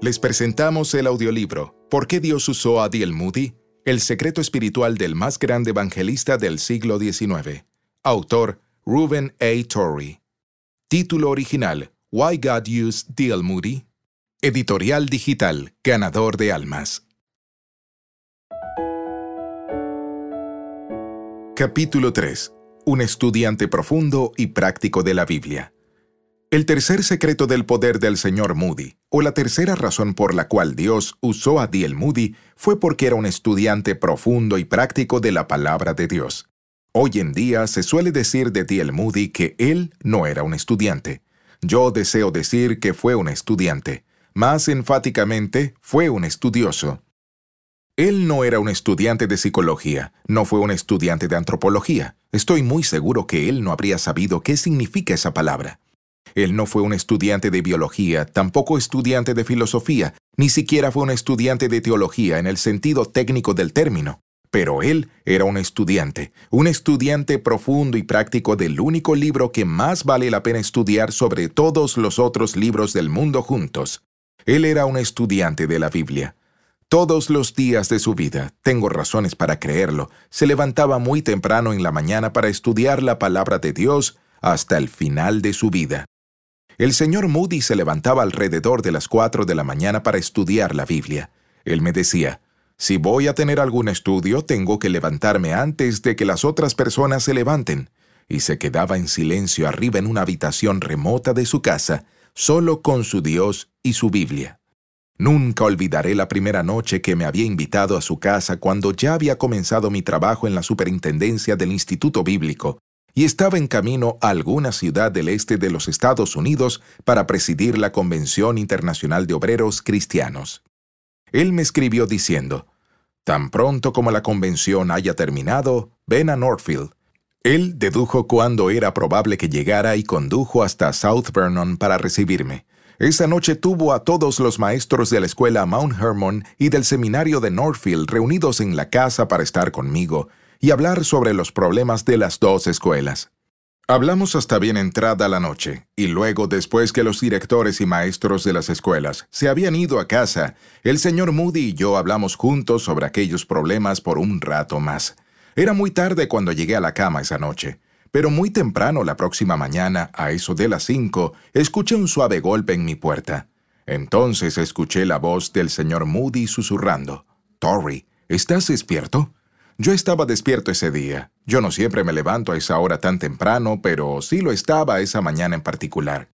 Les presentamos el audiolibro ¿Por qué Dios usó a Diel Moody? El secreto espiritual del más grande evangelista del siglo XIX. Autor Reuben A. Torrey. Título original Why God Used D.L. Moody. Editorial digital Ganador de Almas. Capítulo 3. Un estudiante profundo y práctico de la Biblia. El tercer secreto del poder del señor Moody, o la tercera razón por la cual Dios usó a D.L. Moody, fue porque era un estudiante profundo y práctico de la palabra de Dios. Hoy en día se suele decir de D.L. Moody que él no era un estudiante. Yo deseo decir que fue un estudiante. Más enfáticamente, fue un estudioso. Él no era un estudiante de psicología, no fue un estudiante de antropología. Estoy muy seguro que él no habría sabido qué significa esa palabra. Él no fue un estudiante de biología, tampoco estudiante de filosofía, ni siquiera fue un estudiante de teología en el sentido técnico del término. Pero él era un estudiante, un estudiante profundo y práctico del único libro que más vale la pena estudiar sobre todos los otros libros del mundo juntos. Él era un estudiante de la Biblia. Todos los días de su vida, tengo razones para creerlo, se levantaba muy temprano en la mañana para estudiar la palabra de Dios hasta el final de su vida. El señor Moody se levantaba alrededor de las cuatro de la mañana para estudiar la Biblia. Él me decía, si voy a tener algún estudio, tengo que levantarme antes de que las otras personas se levanten. Y se quedaba en silencio arriba en una habitación remota de su casa, solo con su Dios y su Biblia. Nunca olvidaré la primera noche que me había invitado a su casa cuando ya había comenzado mi trabajo en la superintendencia del Instituto Bíblico y estaba en camino a alguna ciudad del este de los Estados Unidos para presidir la Convención Internacional de Obreros Cristianos. Él me escribió diciendo, Tan pronto como la convención haya terminado, ven a Northfield. Él dedujo cuándo era probable que llegara y condujo hasta South Vernon para recibirme. Esa noche tuvo a todos los maestros de la escuela Mount Hermon y del seminario de Northfield reunidos en la casa para estar conmigo, y hablar sobre los problemas de las dos escuelas. Hablamos hasta bien entrada la noche, y luego, después que los directores y maestros de las escuelas se habían ido a casa, el señor Moody y yo hablamos juntos sobre aquellos problemas por un rato más. Era muy tarde cuando llegué a la cama esa noche, pero muy temprano la próxima mañana, a eso de las cinco, escuché un suave golpe en mi puerta. Entonces escuché la voz del señor Moody susurrando. Torrey, ¿estás despierto? Yo estaba despierto ese día. Yo no siempre me levanto a esa hora tan temprano, pero sí lo estaba esa mañana en particular.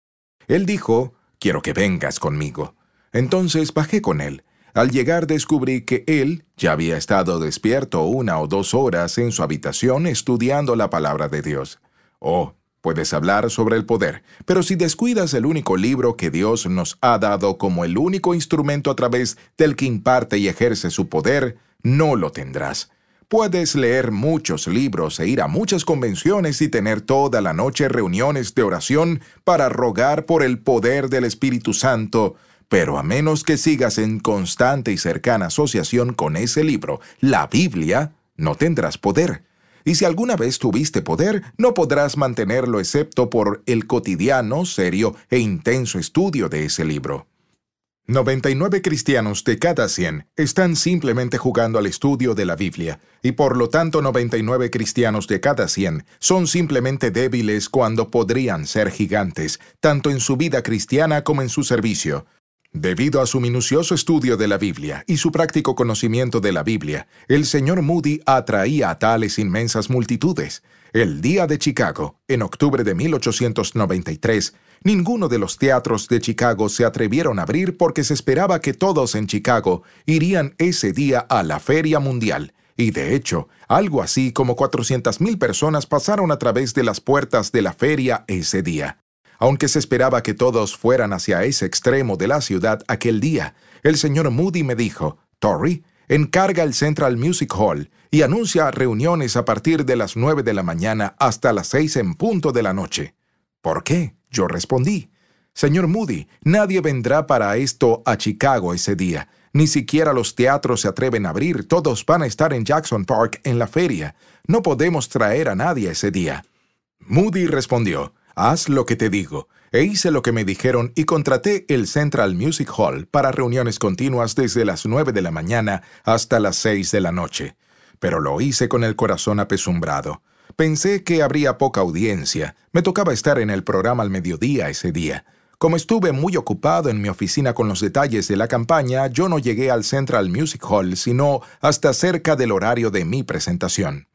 Él dijo, quiero que vengas conmigo. Entonces bajé con él. Al llegar descubrí que él ya había estado despierto una o dos horas en su habitación estudiando la palabra de Dios. Oh, puedes hablar sobre el poder, pero si descuidas el único libro que Dios nos ha dado como el único instrumento a través del que imparte y ejerce su poder, no lo tendrás. Puedes leer muchos libros e ir a muchas convenciones y tener toda la noche reuniones de oración para rogar por el poder del Espíritu Santo, pero a menos que sigas en constante y cercana asociación con ese libro, la Biblia, no tendrás poder. Y si alguna vez tuviste poder, no podrás mantenerlo excepto por el cotidiano, serio e intenso estudio de ese libro. 99 cristianos de cada 100 están simplemente jugando al estudio de la Biblia, y por lo tanto 99 cristianos de cada 100 son simplemente débiles cuando podrían ser gigantes, tanto en su vida cristiana como en su servicio. Debido a su minucioso estudio de la Biblia y su práctico conocimiento de la Biblia, el señor Moody atraía a tales inmensas multitudes. El día de Chicago, en octubre de 1893, Ninguno de los teatros de Chicago se atrevieron a abrir porque se esperaba que todos en Chicago irían ese día a la Feria Mundial. Y de hecho, algo así como 400.000 personas pasaron a través de las puertas de la feria ese día. Aunque se esperaba que todos fueran hacia ese extremo de la ciudad aquel día, el señor Moody me dijo, Torrey, encarga el Central Music Hall y anuncia reuniones a partir de las 9 de la mañana hasta las 6 en punto de la noche. ¿Por qué? Yo respondí, Señor Moody, nadie vendrá para esto a Chicago ese día. Ni siquiera los teatros se atreven a abrir, todos van a estar en Jackson Park en la feria. No podemos traer a nadie ese día. Moody respondió, haz lo que te digo. E hice lo que me dijeron y contraté el Central Music Hall para reuniones continuas desde las 9 de la mañana hasta las 6 de la noche. Pero lo hice con el corazón apesumbrado. Pensé que habría poca audiencia. Me tocaba estar en el programa al mediodía ese día. Como estuve muy ocupado en mi oficina con los detalles de la campaña, yo no llegué al Central Music Hall sino hasta cerca del horario de mi presentación.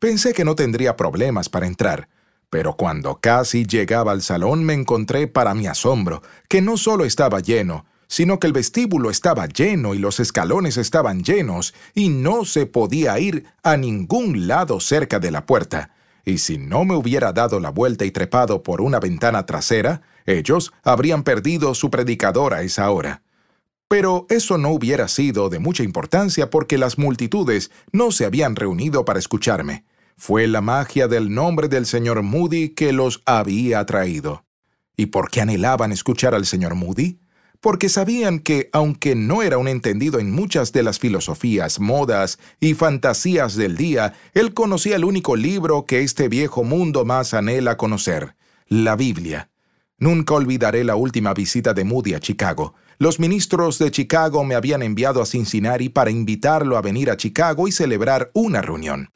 Pensé que no tendría problemas para entrar, pero cuando casi llegaba al salón me encontré para mi asombro que no solo estaba lleno, sino que el vestíbulo estaba lleno y los escalones estaban llenos y no se podía ir a ningún lado cerca de la puerta. Y si no me hubiera dado la vuelta y trepado por una ventana trasera, ellos habrían perdido su predicador a esa hora. Pero eso no hubiera sido de mucha importancia porque las multitudes no se habían reunido para escucharme. Fue la magia del nombre del señor Moody que los había atraído. ¿Y por qué anhelaban escuchar al señor Moody? Porque sabían que, aunque no era un entendido en muchas de las filosofías, modas y fantasías del día, él conocía el único libro que este viejo mundo más anhela conocer, la Biblia. Nunca olvidaré la última visita de Moody a Chicago. Los ministros de Chicago me habían enviado a Cincinnati para invitarlo a venir a Chicago y celebrar una reunión.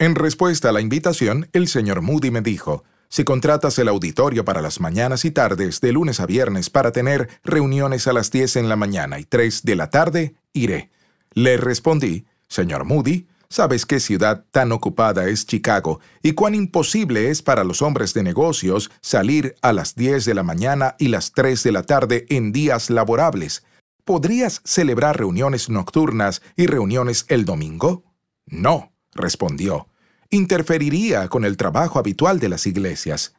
En respuesta a la invitación, el señor Moody me dijo, si contratas el auditorio para las mañanas y tardes de lunes a viernes para tener reuniones a las 10 en la mañana y 3 de la tarde, iré. Le respondí, señor Moody, Sabes qué ciudad tan ocupada es Chicago y cuán imposible es para los hombres de negocios salir a las 10 de la mañana y las 3 de la tarde en días laborables. ¿Podrías celebrar reuniones nocturnas y reuniones el domingo? No, respondió. Interferiría con el trabajo habitual de las iglesias.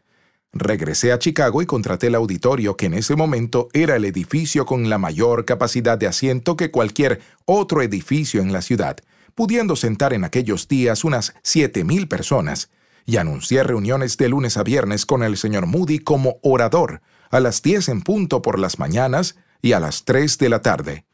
Regresé a Chicago y contraté el auditorio que en ese momento era el edificio con la mayor capacidad de asiento que cualquier otro edificio en la ciudad pudiendo sentar en aquellos días unas siete mil personas, y anuncié reuniones de lunes a viernes con el señor Moody como orador, a las diez en punto por las mañanas y a las tres de la tarde.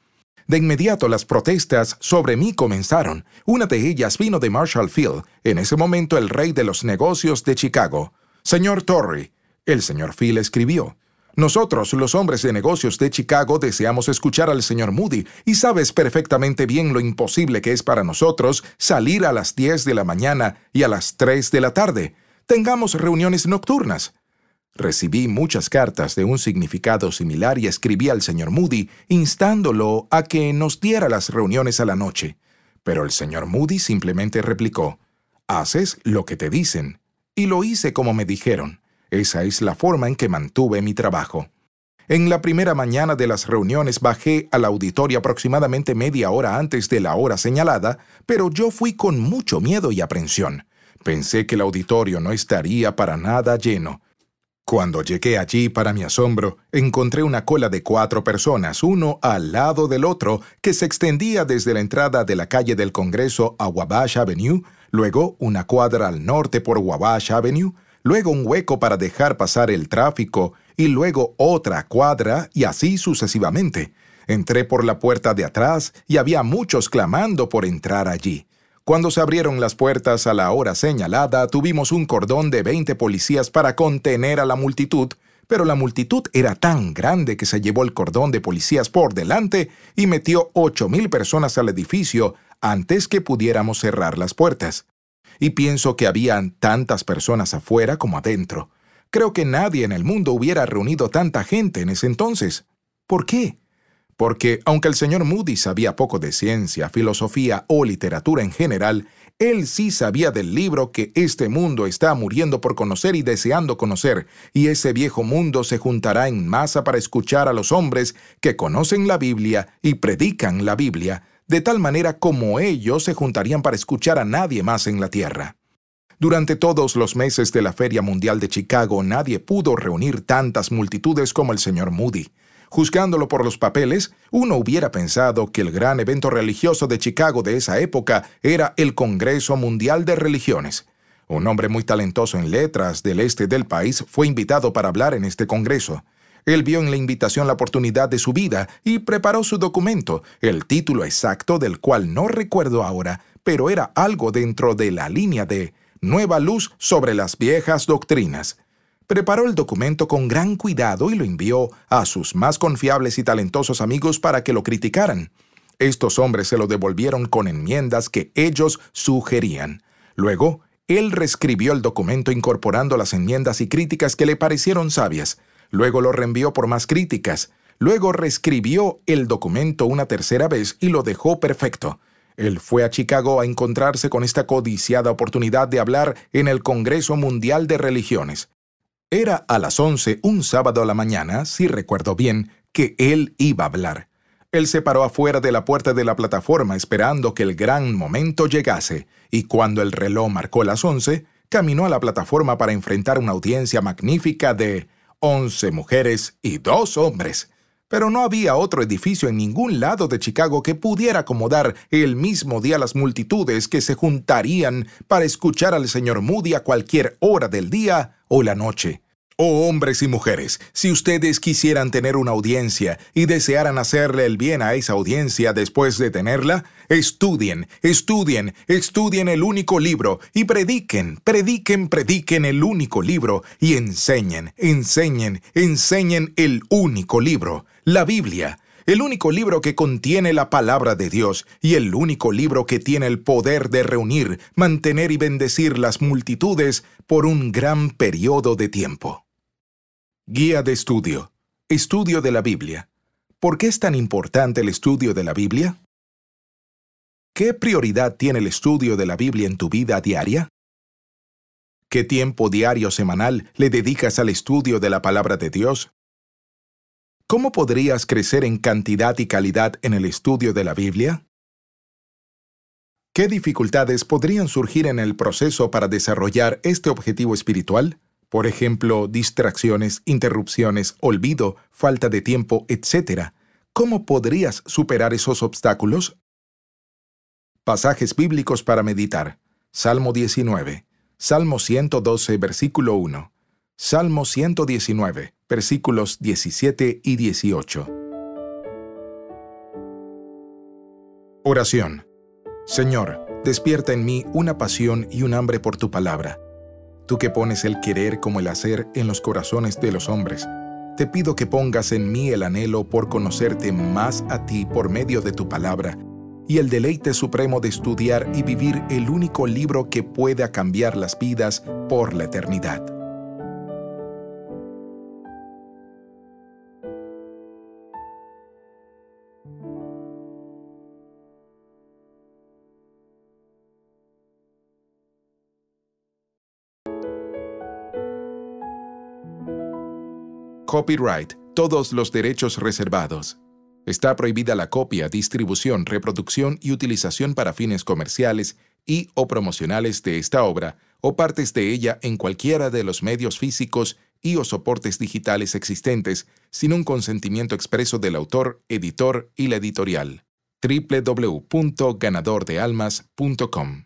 De inmediato las protestas sobre mí comenzaron. Una de ellas vino de Marshall Field, en ese momento el rey de los negocios de Chicago. Señor Torrey, el señor Field escribió, nosotros, los hombres de negocios de Chicago, deseamos escuchar al señor Moody y sabes perfectamente bien lo imposible que es para nosotros salir a las 10 de la mañana y a las 3 de la tarde. Tengamos reuniones nocturnas. Recibí muchas cartas de un significado similar y escribí al señor Moody instándolo a que nos diera las reuniones a la noche. Pero el señor Moody simplemente replicó, Haces lo que te dicen. Y lo hice como me dijeron. Esa es la forma en que mantuve mi trabajo. En la primera mañana de las reuniones bajé al auditorio aproximadamente media hora antes de la hora señalada, pero yo fui con mucho miedo y aprensión. Pensé que el auditorio no estaría para nada lleno. Cuando llegué allí, para mi asombro, encontré una cola de cuatro personas, uno al lado del otro, que se extendía desde la entrada de la calle del Congreso a Wabash Avenue, luego una cuadra al norte por Wabash Avenue, luego un hueco para dejar pasar el tráfico y luego otra cuadra y así sucesivamente. Entré por la puerta de atrás y había muchos clamando por entrar allí. Cuando se abrieron las puertas a la hora señalada, tuvimos un cordón de 20 policías para contener a la multitud, pero la multitud era tan grande que se llevó el cordón de policías por delante y metió ocho mil personas al edificio antes que pudiéramos cerrar las puertas y pienso que habían tantas personas afuera como adentro. Creo que nadie en el mundo hubiera reunido tanta gente en ese entonces. ¿Por qué? Porque, aunque el señor Moody sabía poco de ciencia, filosofía o literatura en general, él sí sabía del libro que este mundo está muriendo por conocer y deseando conocer, y ese viejo mundo se juntará en masa para escuchar a los hombres que conocen la Biblia y predican la Biblia, de tal manera como ellos se juntarían para escuchar a nadie más en la tierra. Durante todos los meses de la Feria Mundial de Chicago nadie pudo reunir tantas multitudes como el señor Moody. Juzgándolo por los papeles, uno hubiera pensado que el gran evento religioso de Chicago de esa época era el Congreso Mundial de Religiones. Un hombre muy talentoso en letras del este del país fue invitado para hablar en este Congreso. Él vio en la invitación la oportunidad de su vida y preparó su documento, el título exacto del cual no recuerdo ahora, pero era algo dentro de la línea de Nueva luz sobre las viejas doctrinas. Preparó el documento con gran cuidado y lo envió a sus más confiables y talentosos amigos para que lo criticaran. Estos hombres se lo devolvieron con enmiendas que ellos sugerían. Luego, él reescribió el documento incorporando las enmiendas y críticas que le parecieron sabias. Luego lo reenvió por más críticas. Luego reescribió el documento una tercera vez y lo dejó perfecto. Él fue a Chicago a encontrarse con esta codiciada oportunidad de hablar en el Congreso Mundial de Religiones. Era a las once un sábado a la mañana, si recuerdo bien, que él iba a hablar. Él se paró afuera de la puerta de la plataforma esperando que el gran momento llegase, y cuando el reloj marcó las once, caminó a la plataforma para enfrentar una audiencia magnífica de once mujeres y dos hombres. Pero no había otro edificio en ningún lado de Chicago que pudiera acomodar el mismo día las multitudes que se juntarían para escuchar al señor Moody a cualquier hora del día o la noche. Oh hombres y mujeres, si ustedes quisieran tener una audiencia y desearan hacerle el bien a esa audiencia después de tenerla, estudien, estudien, estudien el único libro y prediquen, prediquen, prediquen el único libro y enseñen, enseñen, enseñen el único libro, la Biblia el único libro que contiene la palabra de Dios y el único libro que tiene el poder de reunir, mantener y bendecir las multitudes por un gran periodo de tiempo. Guía de estudio. Estudio de la Biblia. ¿Por qué es tan importante el estudio de la Biblia? ¿Qué prioridad tiene el estudio de la Biblia en tu vida diaria? ¿Qué tiempo diario semanal le dedicas al estudio de la palabra de Dios? ¿Cómo podrías crecer en cantidad y calidad en el estudio de la Biblia? ¿Qué dificultades podrían surgir en el proceso para desarrollar este objetivo espiritual? Por ejemplo, distracciones, interrupciones, olvido, falta de tiempo, etc. ¿Cómo podrías superar esos obstáculos? Pasajes bíblicos para meditar. Salmo 19. Salmo 112, versículo 1. Salmo 119, versículos 17 y 18. Oración. Señor, despierta en mí una pasión y un hambre por tu palabra tú que pones el querer como el hacer en los corazones de los hombres. Te pido que pongas en mí el anhelo por conocerte más a ti por medio de tu palabra y el deleite supremo de estudiar y vivir el único libro que pueda cambiar las vidas por la eternidad. Copyright, todos los derechos reservados. Está prohibida la copia, distribución, reproducción y utilización para fines comerciales y o promocionales de esta obra o partes de ella en cualquiera de los medios físicos y o soportes digitales existentes sin un consentimiento expreso del autor, editor y la editorial. www.ganadordealmas.com